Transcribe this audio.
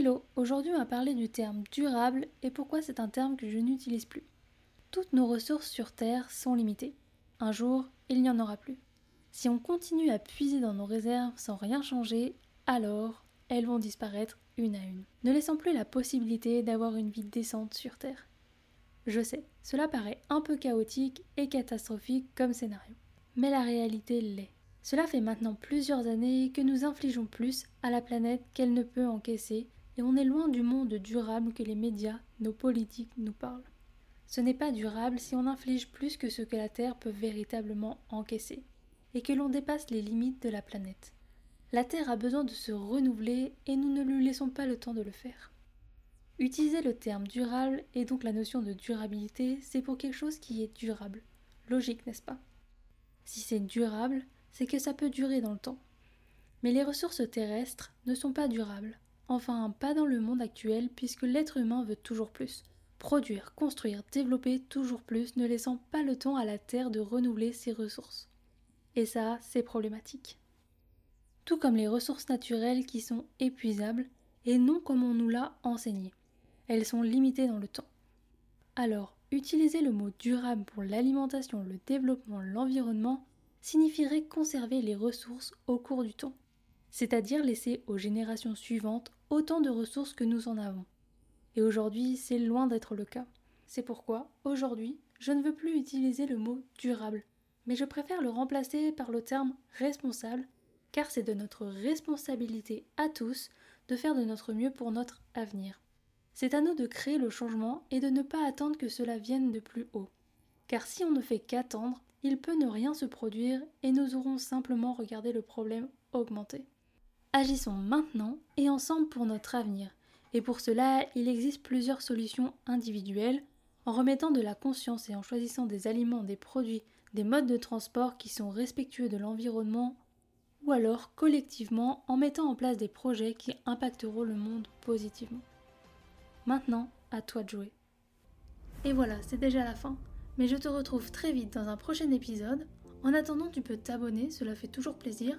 Hello, aujourd'hui on va parler du terme durable et pourquoi c'est un terme que je n'utilise plus. Toutes nos ressources sur Terre sont limitées. Un jour, il n'y en aura plus. Si on continue à puiser dans nos réserves sans rien changer, alors elles vont disparaître une à une, ne laissant plus la possibilité d'avoir une vie décente sur Terre. Je sais, cela paraît un peu chaotique et catastrophique comme scénario. Mais la réalité l'est. Cela fait maintenant plusieurs années que nous infligeons plus à la planète qu'elle ne peut encaisser et on est loin du monde durable que les médias, nos politiques nous parlent. Ce n'est pas durable si on inflige plus que ce que la Terre peut véritablement encaisser, et que l'on dépasse les limites de la planète. La Terre a besoin de se renouveler et nous ne lui laissons pas le temps de le faire. Utiliser le terme durable et donc la notion de durabilité, c'est pour quelque chose qui est durable. Logique, n'est-ce pas? Si c'est durable, c'est que ça peut durer dans le temps. Mais les ressources terrestres ne sont pas durables. Enfin, pas dans le monde actuel, puisque l'être humain veut toujours plus. Produire, construire, développer toujours plus, ne laissant pas le temps à la Terre de renouveler ses ressources. Et ça, c'est problématique. Tout comme les ressources naturelles qui sont épuisables, et non comme on nous l'a enseigné. Elles sont limitées dans le temps. Alors, utiliser le mot durable pour l'alimentation, le développement, l'environnement signifierait conserver les ressources au cours du temps, c'est-à-dire laisser aux générations suivantes autant de ressources que nous en avons. Et aujourd'hui, c'est loin d'être le cas. C'est pourquoi, aujourd'hui, je ne veux plus utiliser le mot durable, mais je préfère le remplacer par le terme responsable, car c'est de notre responsabilité à tous de faire de notre mieux pour notre avenir. C'est à nous de créer le changement et de ne pas attendre que cela vienne de plus haut. Car si on ne fait qu'attendre, il peut ne rien se produire et nous aurons simplement regardé le problème augmenter. Agissons maintenant et ensemble pour notre avenir. Et pour cela, il existe plusieurs solutions individuelles, en remettant de la conscience et en choisissant des aliments, des produits, des modes de transport qui sont respectueux de l'environnement, ou alors collectivement en mettant en place des projets qui impacteront le monde positivement. Maintenant, à toi de jouer. Et voilà, c'est déjà la fin, mais je te retrouve très vite dans un prochain épisode. En attendant, tu peux t'abonner, cela fait toujours plaisir,